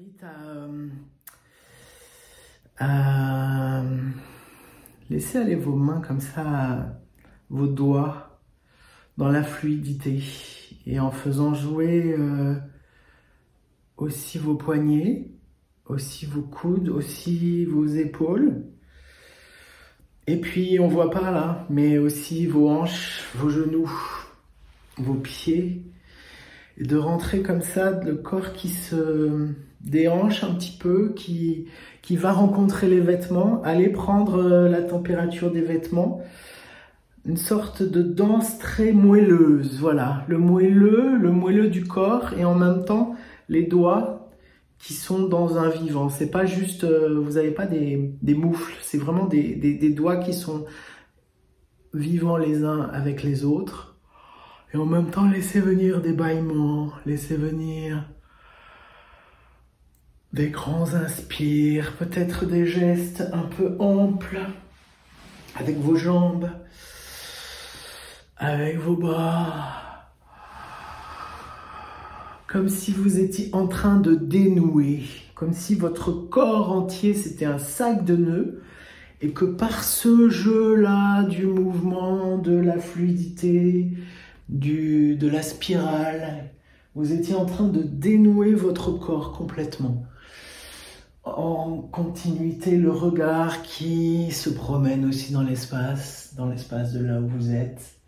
invite à, euh, à laisser aller vos mains comme ça, vos doigts dans la fluidité et en faisant jouer euh, aussi vos poignets, aussi vos coudes, aussi vos épaules. Et puis on voit pas là, mais aussi vos hanches, vos genoux, vos pieds. De rentrer comme ça, le corps qui se déhanche un petit peu, qui, va rencontrer les vêtements, aller prendre euh, la température des vêtements. Une sorte de danse très moelleuse, voilà. Le moelleux, le moelleux du corps et en même temps les doigts qui sont dans un vivant. C'est pas juste, euh, vous n'avez pas des, moufles, c'est vraiment des doigts qui sont vivants les uns avec les autres. Et en même temps, laissez venir des bâillements, laissez venir des grands inspires, peut-être des gestes un peu amples avec vos jambes, avec vos bras, comme si vous étiez en train de dénouer, comme si votre corps entier c'était un sac de nœuds et que par ce jeu-là du mouvement, de la fluidité, du, de la spirale, vous étiez en train de dénouer votre corps complètement en continuité le regard qui se promène aussi dans l'espace, dans l'espace de là où vous êtes,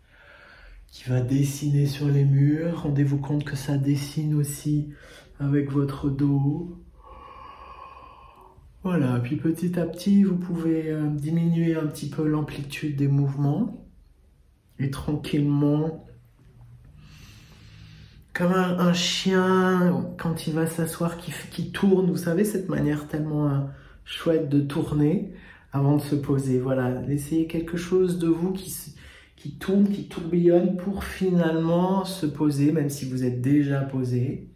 qui va dessiner sur les murs. Rendez-vous compte que ça dessine aussi avec votre dos. Voilà, puis petit à petit, vous pouvez euh, diminuer un petit peu l'amplitude des mouvements et tranquillement comme un, chien quand il va s'asseoir qui, tourne, vous savez, cette manière tellement euh, chouette de tourner avant de se poser. Voilà, essayez quelque chose de vous qui tourne, qui tourbillonne pour finalement se poser, même si vous êtes déjà posé.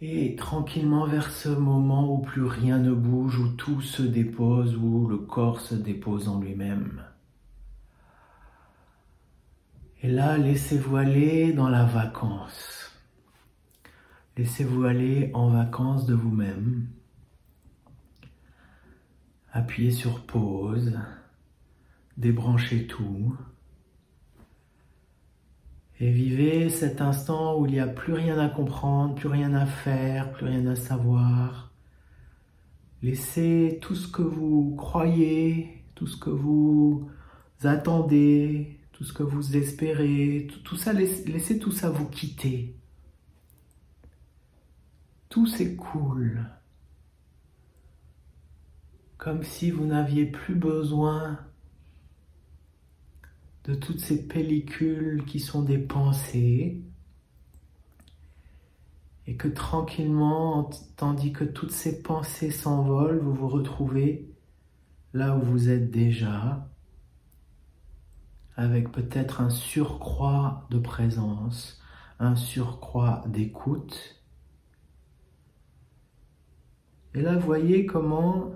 Et tranquillement vers ce moment où plus rien ne bouge, où tout se dépose, où le corps se dépose en lui-même. Et là, laissez-vous aller dans la vacance. Laissez-vous aller en vacances de vous-même. Appuyez sur pause. Débranchez tout. Et vivez cet instant où il n'y a plus rien à comprendre, plus rien à faire, plus rien à savoir. Laissez tout ce que vous croyez, tout ce que vous attendez, tout ce que vous espérez, tout, ça, laissez, tout ça vous quitter. Tout s'écoule. Comme si vous n'aviez plus besoin de toutes ces pellicules qui sont des pensées et que tranquillement, tandis que toutes ces pensées s'envolent, vous vous retrouvez là où vous êtes déjà, avec peut-être un surcroît de présence, un surcroît d'écoute. Et là, voyez comment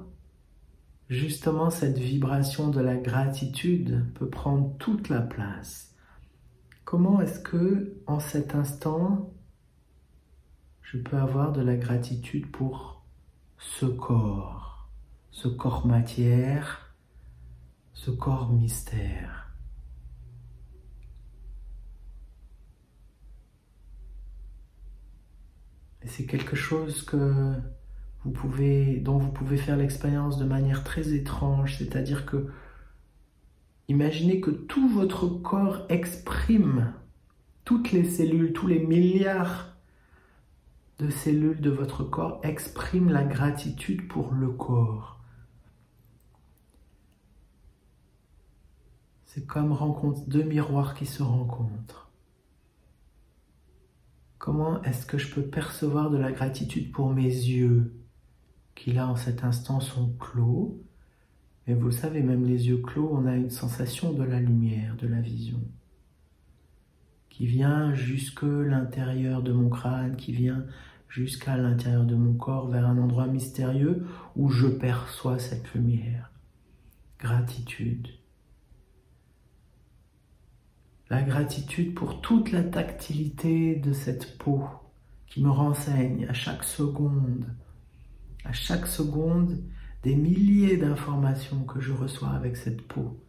justement cette vibration de la gratitude peut prendre toute la place. Comment est-ce que en cet instant, je peux avoir de la gratitude pour ce corps, ce corps matière, ce corps mystère? C'est quelque chose que vous pouvez, dont vous pouvez faire l'expérience de manière très étrange, c'est-à-dire que imaginez que tout votre corps exprime, toutes les cellules, tous les milliards de cellules de votre corps expriment la gratitude pour le corps. C'est comme rencontre deux miroirs qui se rencontrent. Comment est-ce que je peux percevoir de la gratitude pour mes yeux qui là en cet instant sont clos? Mais vous savez, même les yeux clos, on a une sensation de la lumière, de la vision qui vient jusque l'intérieur de mon crâne, qui vient jusqu'à l'intérieur de mon corps, vers un endroit mystérieux où je perçois cette lumière. Gratitude la gratitude pour toute la tactilité de cette peau qui me renseigne à chaque seconde, à chaque seconde, des milliers d'informations que je reçois avec cette peau.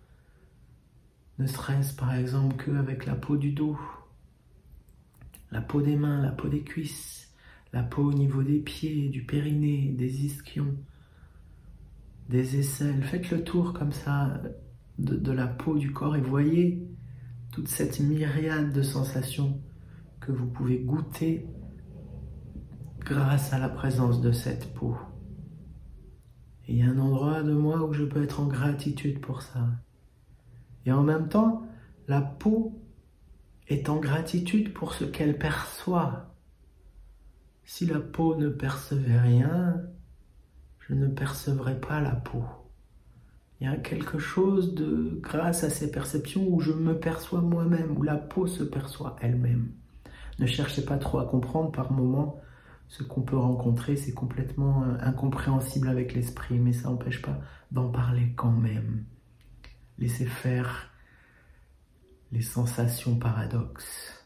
Ne serait-ce par exemple qu'avec la peau du dos, la peau des mains, la peau des cuisses, la peau au niveau des pieds, du périnée, des ischions, des aisselles. Faites le tour comme ça de, de la peau du corps et voyez toute cette myriade de sensations que vous pouvez goûter grâce à la présence de cette peau. Et il y a un endroit de moi où je peux être en gratitude pour ça. Et en même temps, la peau est en gratitude pour ce qu'elle perçoit. Si la peau ne percevait rien, je ne percevrais pas la peau. Il y a quelque chose de, grâce à ces perceptions, où je me perçois moi-même, où la peau se perçoit elle-même. Ne cherchez pas trop à comprendre par moments ce qu'on peut rencontrer, c'est complètement euh, incompréhensible avec l'esprit, mais ça n'empêche pas d'en parler quand même. Laissez faire les sensations paradoxes,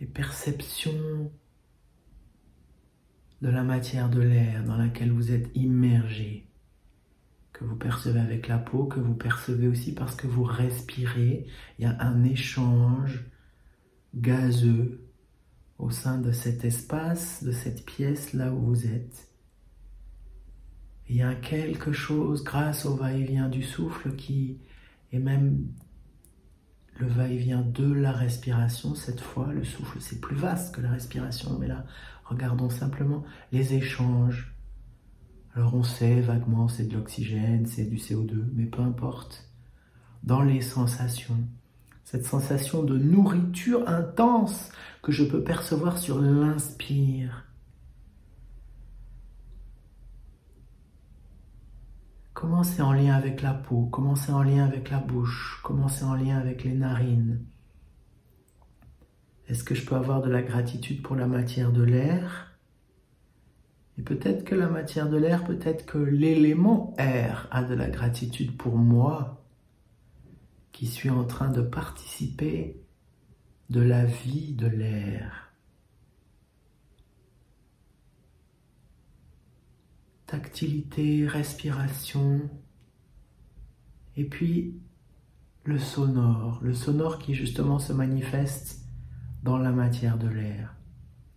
les perceptions de la matière de l'air dans laquelle vous êtes immergé, que vous percevez avec la peau, que vous percevez aussi parce que vous respirez. Il y a un échange gazeux au sein de cet espace, de cette pièce là où vous êtes. Il y a quelque chose grâce au va-et-vient du souffle qui est même le va-et-vient de la respiration cette fois. Le souffle c'est plus vaste que la respiration, mais là regardons simplement les échanges. Alors on sait vaguement c'est de l'oxygène, c'est du CO2, mais peu importe. Dans les sensations, cette sensation de nourriture intense que je peux percevoir sur l'inspire. Comment c'est en lien avec la peau, comment c'est en lien avec la bouche, comment c'est en lien avec les narines? Est-ce que je peux avoir de la gratitude pour la matière de l'air? Et peut-être que la matière de l'air, peut-être que l'élément air a de la gratitude pour moi qui suis en train de participer de la vie de l'air. Tactilité, respiration, et puis le sonore, le sonore qui justement se manifeste dans la matière de l'air.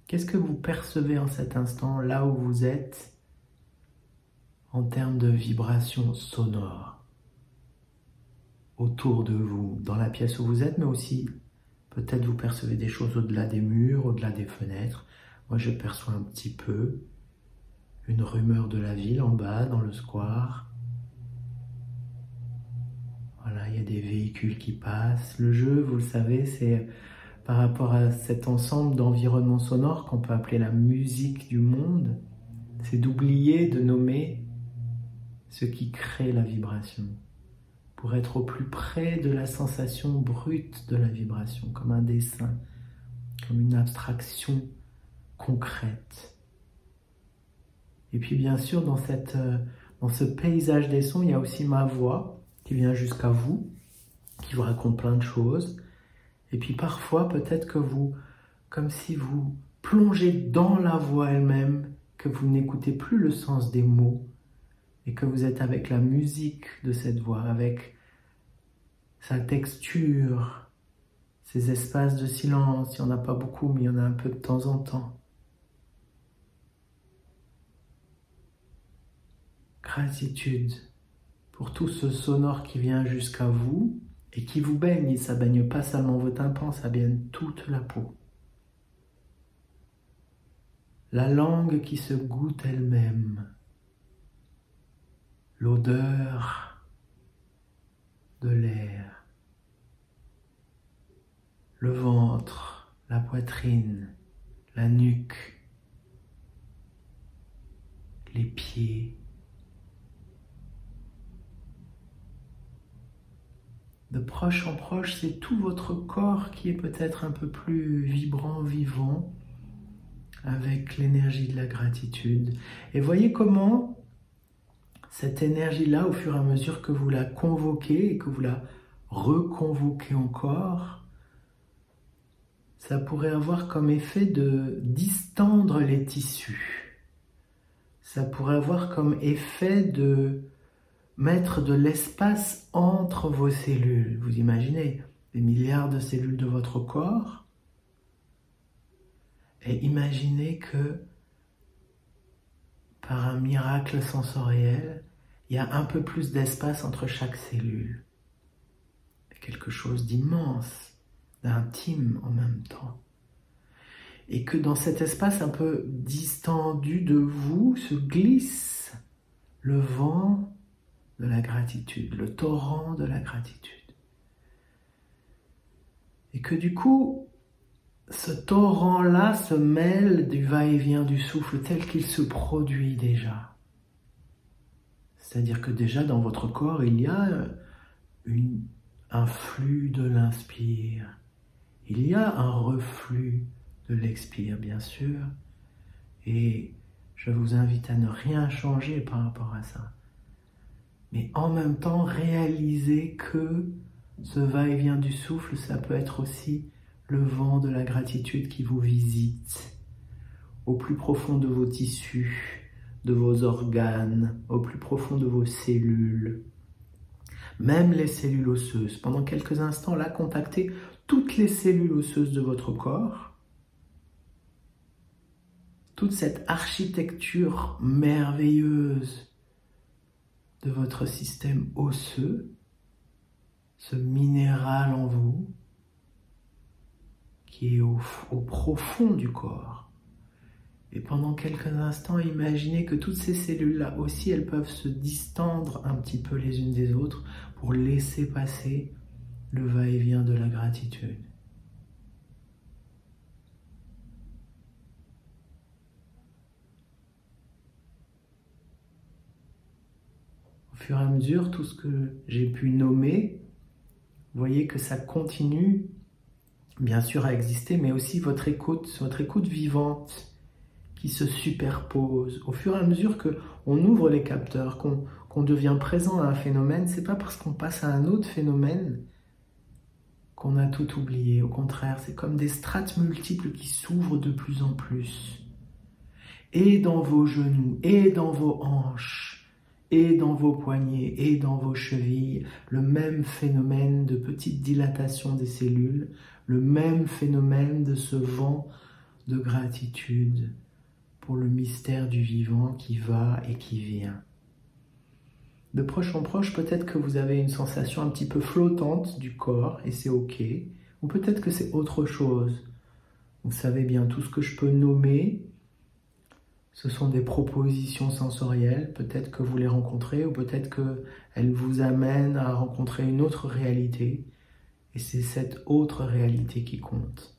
Qu'est-ce que vous percevez en cet instant, là où vous êtes, en termes de vibration sonore autour de vous, dans la pièce où vous êtes, mais aussi peut-être vous percevez des choses au-delà des murs, au-delà des fenêtres. Moi, je perçois un petit peu une rumeur de la ville en bas, dans le square. Voilà, il y a des véhicules qui passent. Le jeu, vous le savez, c'est par rapport à cet ensemble d'environnements sonores qu'on peut appeler la musique du monde, c'est d'oublier de nommer ce qui crée la vibration pour être au plus près de la sensation brute de la vibration, comme un dessin, comme une abstraction concrète. Et puis bien sûr, dans, cette, euh, dans ce paysage des sons, il y a aussi ma voix qui vient jusqu'à vous, qui vous raconte plein de choses. Et puis parfois, peut-être que vous, comme si vous plongez dans la voix elle-même, que vous n'écoutez plus le sens des mots, et que vous êtes avec la musique de cette voix, avec sa texture, ces espaces de silence, il n'y en a pas beaucoup, mais il y en a un peu de temps en temps. Gratitude pour tout ce sonore qui vient jusqu'à vous et qui vous baigne, et ça baigne pas seulement vos tympans, ça baigne toute la peau. La langue qui se goûte elle-même l'odeur de l'air, le ventre, la poitrine, la nuque, les pieds. De proche en proche, c'est tout votre corps qui est peut-être un peu plus vibrant, vivant, avec l'énergie de la gratitude. Et voyez comment cette énergie-là, au fur et à mesure que vous la convoquez et que vous la reconvoquez encore, ça pourrait avoir comme effet de distendre les tissus. Ça pourrait avoir comme effet de mettre de l'espace entre vos cellules. Vous imaginez des milliards de cellules de votre corps et imaginez que par un miracle sensoriel, il y a un peu plus d'espace entre chaque cellule. Quelque chose d'immense, d'intime en même temps. Et que dans cet espace un peu distendu de vous se glisse le vent de la gratitude, le torrent de la gratitude. Et que du coup, ce torrent-là se mêle du va-et-vient du souffle tel qu'il se produit déjà. C'est-à-dire que déjà dans votre corps, il y a un flux de l'inspire. Il y a un reflux de l'expire, bien sûr. Et je vous invite à ne rien changer par rapport à ça. Mais en même temps, réaliser que ce va-et-vient du souffle, ça peut être aussi le vent de la gratitude qui vous visite au plus profond de vos tissus, de vos organes, au plus profond de vos cellules, même les cellules osseuses. Pendant quelques instants, là, contactez toutes les cellules osseuses de votre corps, toute cette architecture merveilleuse de votre système osseux, ce minéral en vous, qui est au, profond du corps. Et pendant quelques instants, imaginez que toutes ces cellules-là aussi, elles peuvent se distendre un petit peu les unes des autres pour laisser passer le va-et-vient de la gratitude. Fur et à mesure, tout ce que j'ai pu nommer, voyez que ça continue bien sûr à exister, mais aussi votre écoute, votre écoute vivante qui se superpose. Au fur et à mesure que on ouvre les capteurs, qu'on devient présent à un phénomène, c'est pas parce qu'on passe à un autre phénomène qu'on a tout oublié. Au contraire, c'est comme des strates multiples qui s'ouvrent de plus en plus. Et dans vos genoux, et dans vos hanches, et dans vos poignets et dans vos chevilles le même phénomène de petite dilatation des cellules, le même phénomène de ce vent de gratitude pour le mystère du vivant qui va et qui vient. De proche en proche, peut-être que vous avez une sensation un petit peu flottante du corps et c'est ok, ou peut-être que c'est autre chose. Vous savez bien tout ce que je peux nommer, ce sont des propositions sensorielles, peut-être que vous les rencontrez ou peut-être qu'elles vous amènent à rencontrer une autre réalité. Et c'est cette autre réalité qui compte.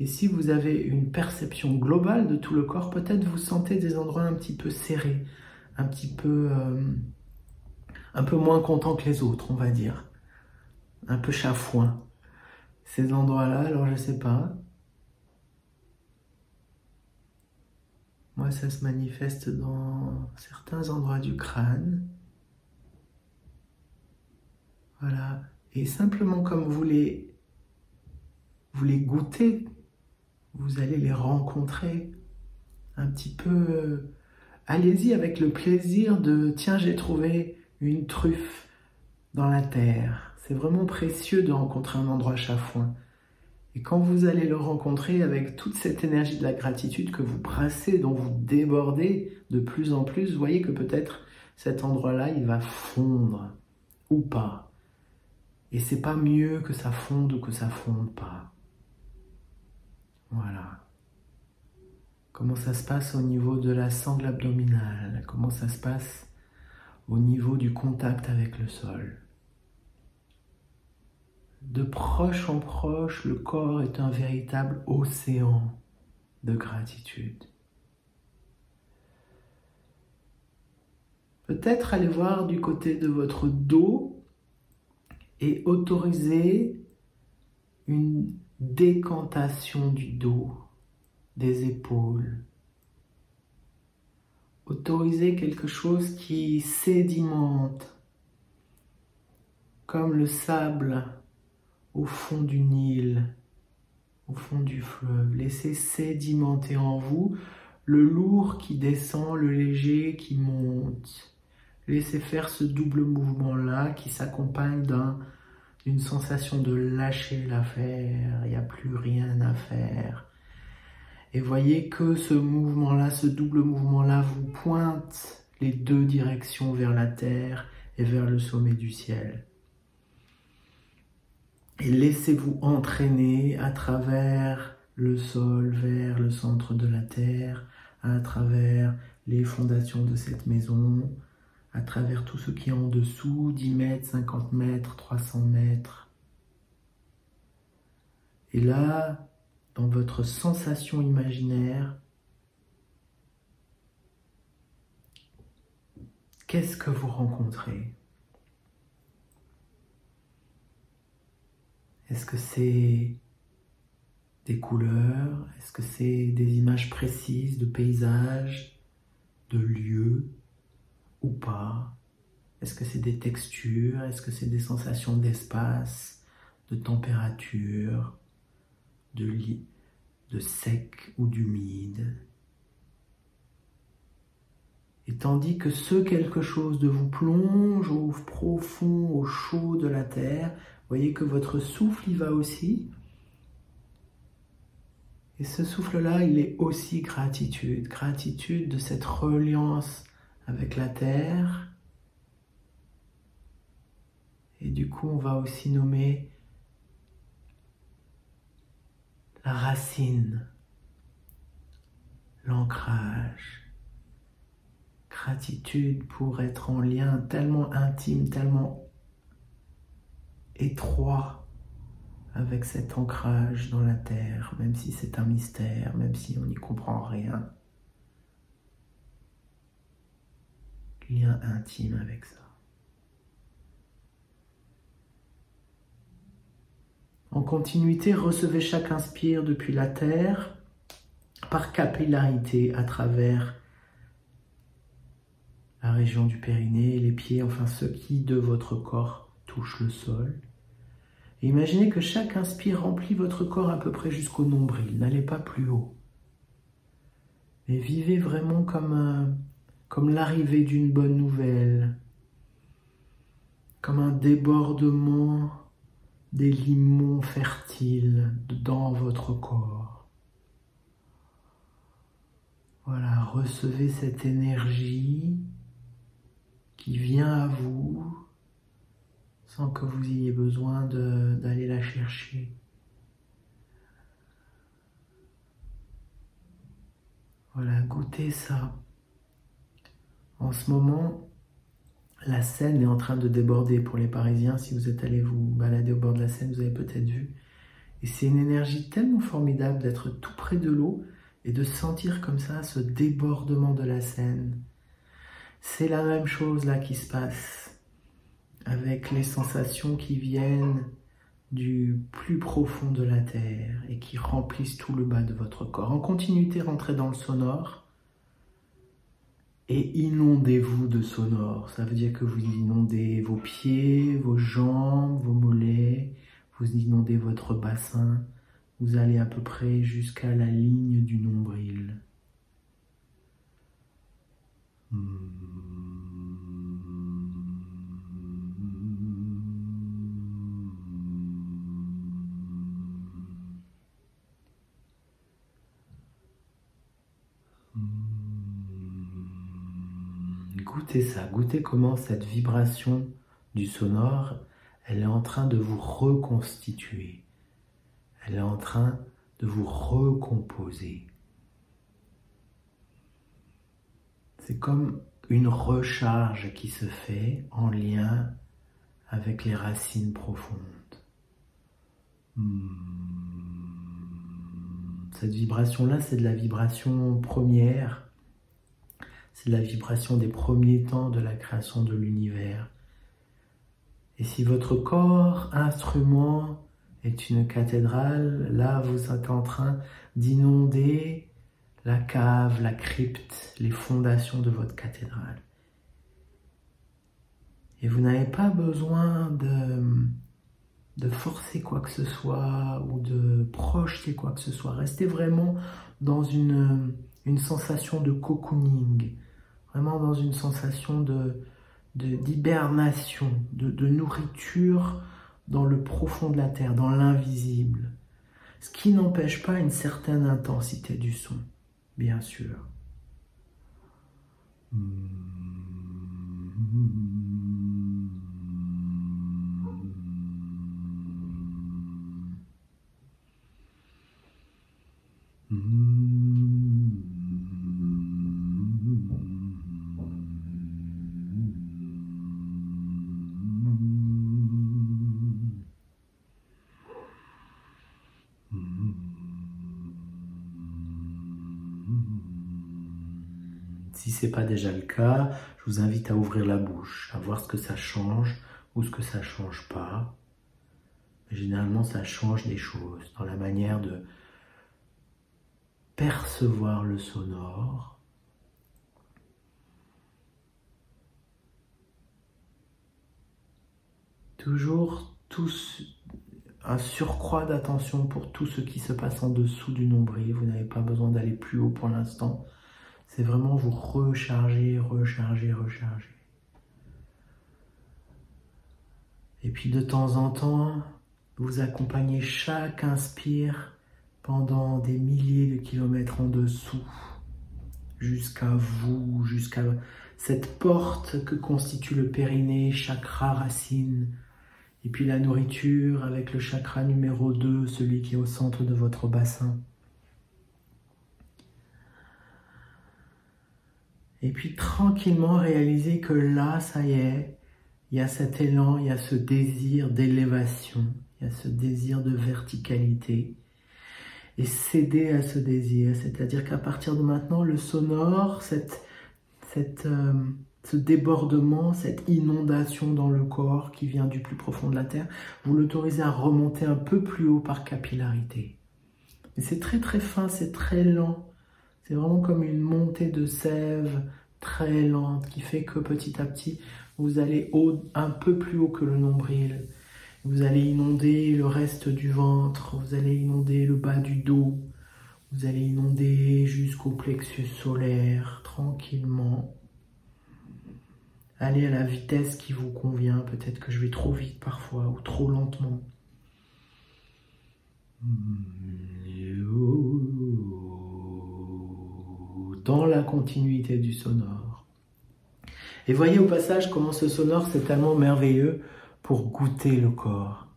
Et si vous avez une perception globale de tout le corps, peut-être vous sentez des endroits un petit peu serrés, un petit peu, euh, un peu moins contents que les autres, on va dire, un peu chafouin ces endroits-là, alors je sais pas. Moi, ça se manifeste dans certains endroits du crâne. Voilà. Et simplement comme vous vous les goûtez, vous allez les rencontrer un petit peu. Allez-y avec le plaisir de tiens, j'ai trouvé une truffe dans la terre. C'est vraiment précieux de rencontrer un endroit chafouin. Et quand vous allez le rencontrer avec toute cette énergie de la gratitude que vous brassez, dont vous débordez de plus en plus, vous voyez que peut-être cet endroit-là, il va fondre ou pas. Et c'est pas mieux que ça fonde ou que ça fonde pas. Voilà. Comment ça se passe au niveau de la sangle abdominale? Comment ça se passe au niveau du contact avec le sol? De proche en proche, le corps est un véritable océan de gratitude. Peut-être aller voir du côté de votre dos et autoriser une décantation du dos, des épaules. Autoriser quelque chose qui sédimente comme le sable au fond du Nil, au fond du fleuve. Laissez sédimenter en vous le lourd qui descend, le léger qui monte. Laissez faire ce double mouvement-là qui s'accompagne d'une sensation de lâcher l'affaire, il n'y a plus rien à faire. Et voyez que ce mouvement-là, ce double mouvement-là vous pointe les deux directions vers la terre et vers le sommet du ciel. Et laissez-vous entraîner à travers le sol vers le centre de la terre, à travers les fondations de cette maison, à travers tout ce qui est en dessous, 10 mètres, 50 mètres, 300 mètres. Et là, dans votre sensation imaginaire, qu'est-ce que vous rencontrez? Est-ce que c'est des couleurs? Est-ce que c'est des images précises de paysages, de lieux ou pas? Est-ce que c'est des textures? Est-ce que c'est des sensations d'espace, de température, de, de sec ou d'humide? Et tandis que ce quelque chose de vous plonge au profond, au chaud de la terre, voyez que votre souffle y va aussi. Et ce souffle-là, il est aussi gratitude, gratitude de cette reliance avec la terre. Et du coup, on va aussi nommer la racine, l'ancrage. Gratitude pour être en lien tellement intime, tellement étroit avec cet ancrage dans la terre, même si c'est un mystère, même si on n'y comprend rien. Lien intime avec ça. En continuité, recevez chaque inspire depuis la terre par capillarité à travers la région du périnée, les pieds, enfin ce qui de votre corps le sol imaginez que chaque inspire remplit votre corps à peu près jusqu'au nombril. N'allez pas plus haut. Mais vivez vraiment comme, comme l'arrivée d'une bonne nouvelle, comme un débordement des limons fertiles dans votre corps. Voilà, recevez cette énergie qui vient à vous sans que vous ayez besoin d'aller la chercher. Voilà, goûtez ça. En ce moment, la Seine est en train de déborder pour les Parisiens. Si vous êtes allé vous balader au bord de la Seine, vous avez peut-être vu. Et c'est une énergie tellement formidable d'être tout près de l'eau et de sentir comme ça ce débordement de la Seine. C'est la même chose là qui se passe avec les sensations qui viennent du plus profond de la terre et qui remplissent tout le bas de votre corps. En continuité, rentrez dans le sonore et inondez-vous de sonore. Ça veut dire que vous inondez vos pieds, vos jambes, vos mollets, vous inondez votre bassin. Vous allez à peu près jusqu'à la ligne du nombril. Hmm. Goûtez ça, goûtez comment cette vibration du sonore, elle est en train de vous reconstituer. Elle est en train de vous recomposer. C'est comme une recharge qui se fait en lien avec les racines profondes. Hmm. Cette vibration-là, c'est de la vibration première c'est la vibration des premiers temps de la création de l'univers. Et si votre corps instrument est une cathédrale, là vous êtes en train d'inonder la cave, la crypte, les fondations de votre cathédrale. Et vous n'avez pas besoin de, de forcer quoi que ce soit ou de projeter quoi que ce soit. Restez vraiment dans une, une sensation de cocooning, vraiment dans une sensation de d'hibernation, de, nourriture dans le profond de la terre, dans l'invisible. Ce qui n'empêche pas une certaine intensité du son, bien sûr. Si ce n'est pas déjà le cas, je vous invite à ouvrir la bouche, à voir ce que ça change ou ce que ça ne change pas. généralement, ça change des choses dans la manière de percevoir le sonore. Toujours tous un surcroît d'attention pour tout ce qui se passe en dessous du nombril. Vous n'avez pas besoin d'aller plus haut pour l'instant. C'est vraiment vous recharger, recharger, recharger. Et puis de temps en temps, vous accompagnez chaque inspire pendant des milliers de kilomètres en dessous, jusqu'à vous, jusqu'à cette porte que constitue le périnée, chakra racine, et puis la nourriture avec le chakra numéro 2, celui qui est au centre de votre bassin. Et puis tranquillement réaliser que là, ça y est, il y a cet élan, il y a ce désir d'élévation, il y a ce désir de verticalité. Et céder à ce désir, c'est-à-dire qu'à partir de maintenant, le sonore, cette, cette, euh, ce débordement, cette inondation dans le corps qui vient du plus profond de la terre, vous l'autorisez à remonter un peu plus haut par capillarité. Et c'est très très fin, c'est très lent. C'est vraiment comme une montée de sève très lente qui fait que petit à petit, vous allez un peu plus haut que le nombril. Vous allez inonder le reste du ventre, vous allez inonder le bas du dos, vous allez inonder jusqu'au plexus solaire tranquillement. Allez à la vitesse qui vous convient, peut-être que je vais trop vite parfois ou trop lentement dans la continuité du sonore. Et voyez au passage comment ce sonore c'est tellement merveilleux pour goûter le corps.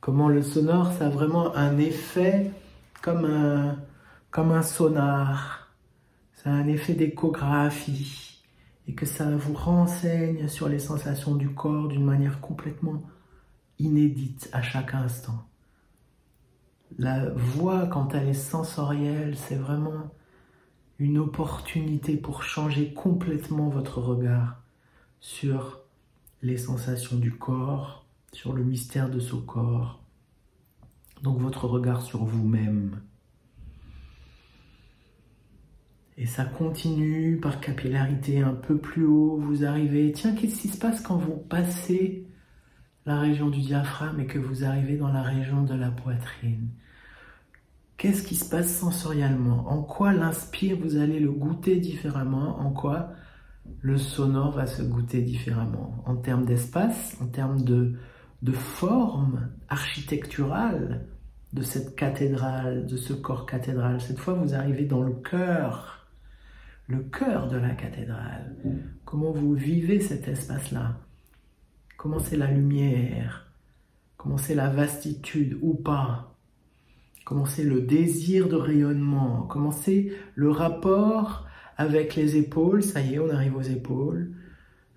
Comment le sonore ça a vraiment un effet comme un, comme un sonar. Ça a un effet d'échographie et que ça vous renseigne sur les sensations du corps d'une manière complètement inédite à chaque instant. La voix, quand elle est sensorielle, c'est vraiment une opportunité pour changer complètement votre regard sur les sensations du corps, sur le mystère de ce corps, donc votre regard sur vous-même. Et ça continue par capillarité un peu plus haut, vous arrivez, tiens, qu'est-ce qui se passe quand vous passez la région du diaphragme et que vous arrivez dans la région de la poitrine? Qu'est-ce qui se passe sensoriellement? En quoi l'inspire, vous allez le goûter différemment? En quoi le sonore va se goûter différemment? En termes d'espace, en termes de, de forme architecturale de cette cathédrale, de ce corps cathédral. Cette fois, vous arrivez dans le cœur, le cœur de la cathédrale. Comment vous vivez cet espace-là? Comment c'est la lumière? Comment c'est la vastitude ou pas? Comment le désir de rayonnement, comment le rapport avec les épaules, ça y est, on arrive aux épaules,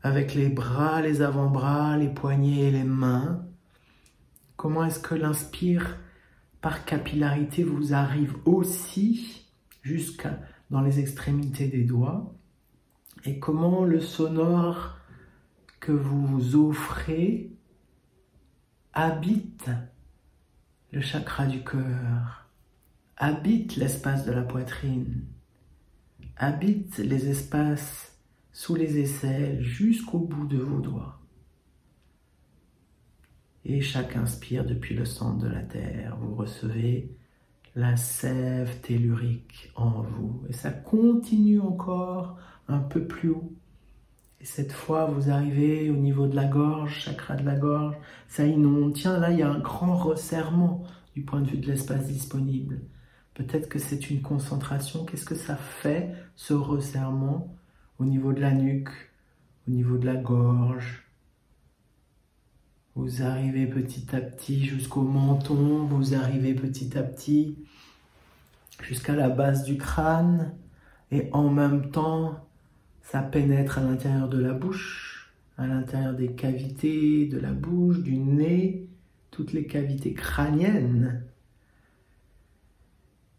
avec les bras, les avant-bras, les poignets et les mains. Comment est-ce que l'inspire par capillarité vous arrive aussi jusqu'à dans les extrémités des doigts? Et comment le sonore que vous offrez habite le chakra du cœur, habite l'espace de la poitrine, habite les espaces sous les aisselles jusqu'au bout de vos doigts. Et chaque inspire depuis le centre de la terre, vous recevez la sève tellurique en vous. Et ça continue encore un peu plus haut et cette fois, vous arrivez au niveau de la gorge, chakra de la gorge, ça inonde. Tiens, là, il y a un grand resserrement du point de vue de l'espace disponible. Peut-être que c'est une concentration. Qu'est-ce que ça fait, ce resserrement, au niveau de la nuque, au niveau de la gorge? Vous arrivez petit à petit jusqu'au menton, vous arrivez petit à petit jusqu'à la base du crâne, et en même temps, ça pénètre à l'intérieur de la bouche, à l'intérieur des cavités de la bouche, du nez, toutes les cavités crâniennes.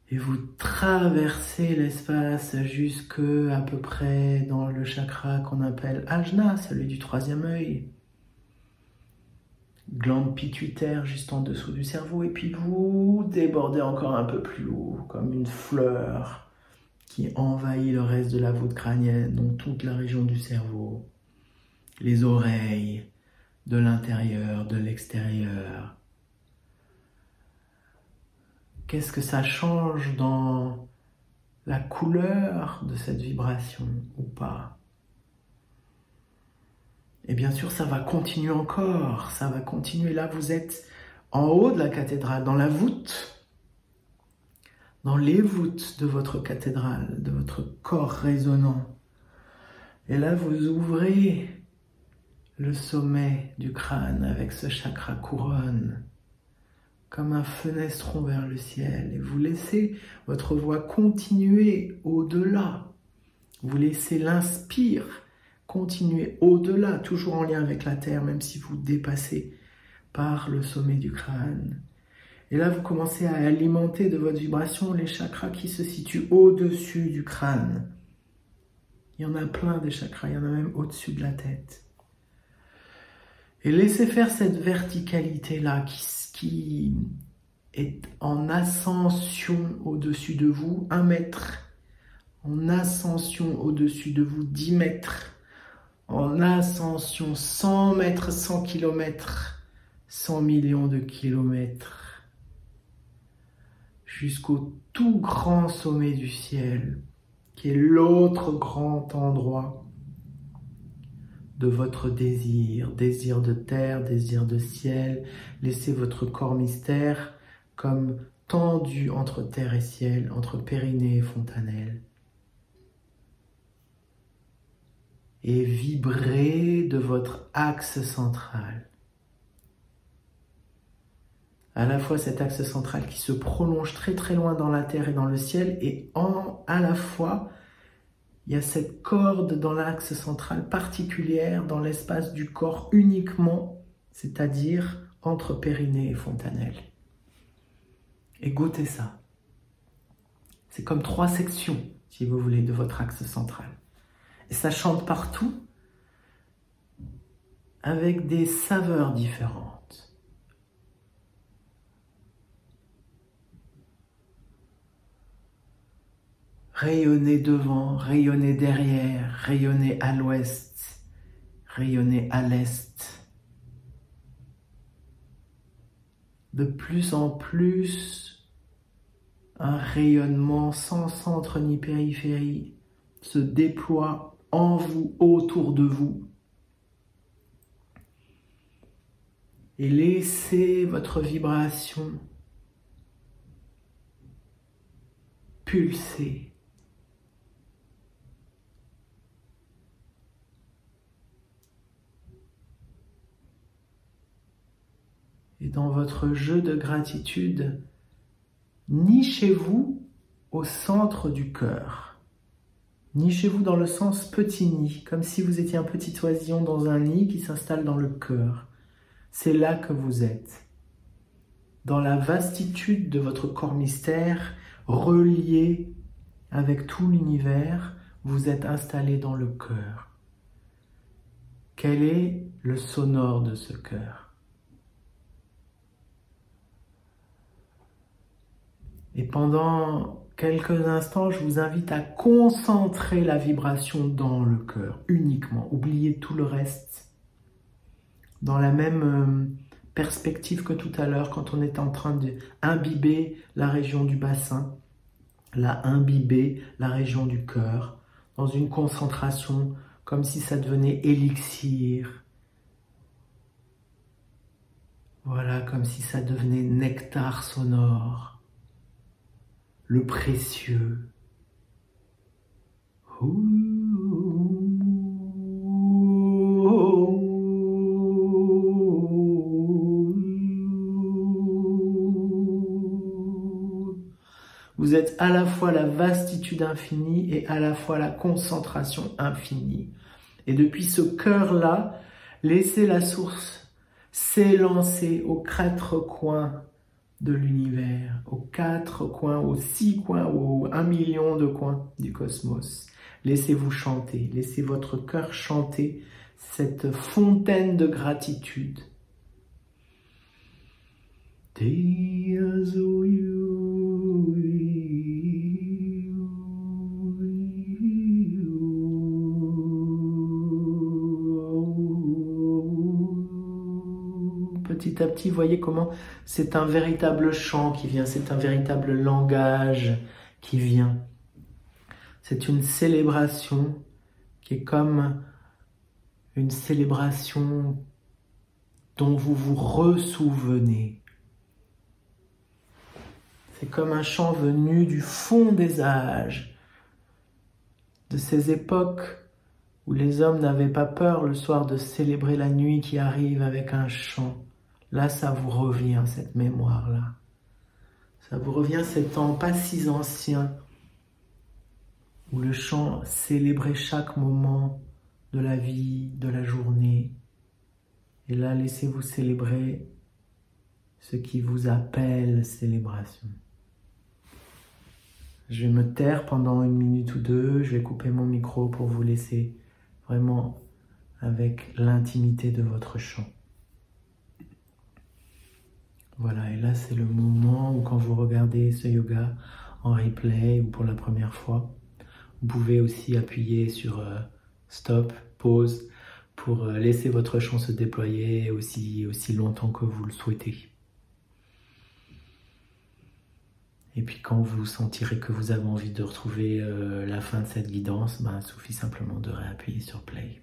Et vous traversez l'espace jusque à peu près dans le chakra qu'on appelle Ajna, celui du troisième œil. Glande pituitaire juste en dessous du cerveau. Et puis vous débordez encore un peu plus haut, comme une fleur qui envahit le reste de la voûte crânienne, donc toute la région du cerveau, les oreilles, de l'intérieur, de l'extérieur. Qu'est-ce que ça change dans la couleur de cette vibration ou pas? Et bien sûr, ça va continuer encore, ça va continuer. Là, vous êtes en haut de la cathédrale, dans la voûte, dans les voûtes de votre cathédrale, de votre corps résonnant. Et là, vous ouvrez le sommet du crâne avec ce chakra couronne comme un fenestron vers le ciel et vous laissez votre voix continuer au-delà. Vous laissez l'inspire continuer au-delà, toujours en lien avec la terre, même si vous dépassez par le sommet du crâne. Et là, vous commencez à alimenter de votre vibration les chakras qui se situent au-dessus du crâne. Il y en a plein des chakras, il y en a même au-dessus de la tête. Et laissez faire cette verticalité-là qui, est en ascension au-dessus de vous, un mètre, en ascension au-dessus de vous, 10 mètres, en ascension 100 mètres, 100 kilomètres, 100 millions de kilomètres, jusqu'au tout grand sommet du ciel, qui est l'autre grand endroit de votre désir, désir de terre, désir de ciel. Laissez votre corps mystère comme tendu entre terre et ciel, entre Périnée et Fontanelle. Et vibrez de votre axe central. À la fois cet axe central qui se prolonge très très loin dans la terre et dans le ciel, et en, à la fois il y a cette corde dans l'axe central particulière dans l'espace du corps uniquement, c'est-à-dire entre Périnée et Fontanelle. Et goûtez ça. C'est comme trois sections, si vous voulez, de votre axe central. Et ça chante partout avec des saveurs différentes. Rayonner devant, rayonner derrière, rayonner à l'ouest, rayonner à l'est. De plus en plus, un rayonnement sans centre ni périphérie se déploie en vous, autour de vous. Et laissez votre vibration pulser dans votre jeu de gratitude, nichez-vous au centre du cœur. Nichez-vous dans le sens petit nid, comme si vous étiez un petit oisillon dans un nid qui s'installe dans le cœur. C'est là que vous êtes. Dans la vastitude de votre corps mystère, relié avec tout l'univers, vous êtes installé dans le cœur. Quel est le sonore de ce cœur? Et pendant quelques instants, je vous invite à concentrer la vibration dans le cœur uniquement. Oubliez tout le reste. Dans la même euh, perspective que tout à l'heure quand on est en train d'imbiber la région du bassin, là imbiber la région du cœur, dans une concentration comme si ça devenait élixir. Voilà, comme si ça devenait nectar sonore, le précieux. Vous êtes à la fois la vastitude infinie et à la fois la concentration infinie. Et depuis ce cœur-là, laissez la source s'élancer aux quatre coins de l'univers, aux quatre coins, aux six coins, aux un million de coins du cosmos. Laissez-vous chanter, laissez votre cœur chanter cette fontaine de gratitude. Petit à petit, voyez comment c'est un véritable chant qui vient, c'est un véritable langage qui vient. C'est une célébration qui est comme une célébration dont vous vous ressouvenez. C'est comme un chant venu du fond des âges, de ces époques où les hommes n'avaient pas peur le soir de célébrer la nuit qui arrive avec un chant. Là, ça vous revient, cette mémoire-là. Ça vous revient ces temps pas si anciens où le chant célébrait chaque moment de la vie, de la journée. Et là, laissez-vous célébrer ce qui vous appelle célébration. Je vais me taire pendant une minute ou deux, je vais couper mon micro pour vous laisser vraiment avec l'intimité de votre chant. Voilà, et là c'est le moment où quand vous regardez ce yoga en replay ou pour la première fois, vous pouvez aussi appuyer sur euh, stop, pause, pour euh, laisser votre chant se déployer aussi, aussi longtemps que vous le souhaitez. Et puis quand vous sentirez que vous avez envie de retrouver euh, la fin de cette guidance, ben, il suffit simplement de réappuyer sur play.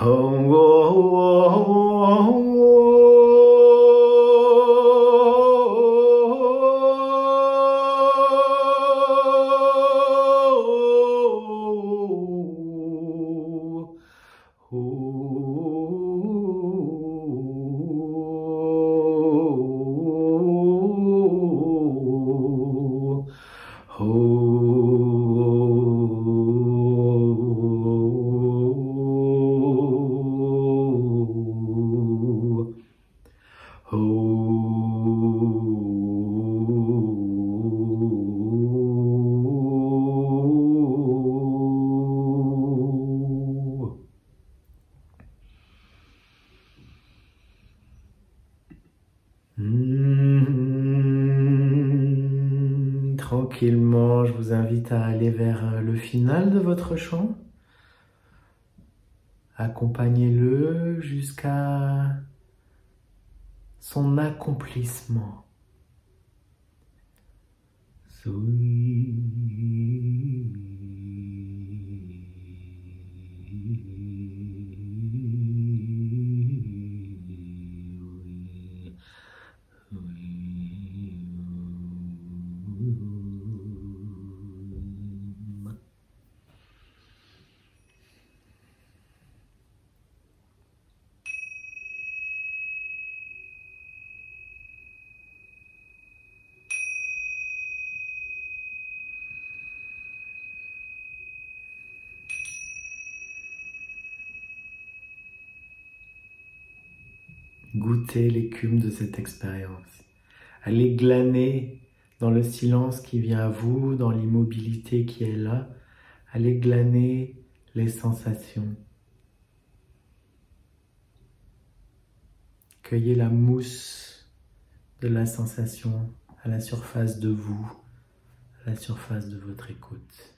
Oh. Final de votre chant. Accompagnez-le jusqu'à son accomplissement. Goûtez l'écume de cette expérience. Allez glaner dans le silence qui vient à vous, dans l'immobilité qui est là. Allez glaner les sensations. Cueillez la mousse de la sensation à la surface de vous, à la surface de votre écoute.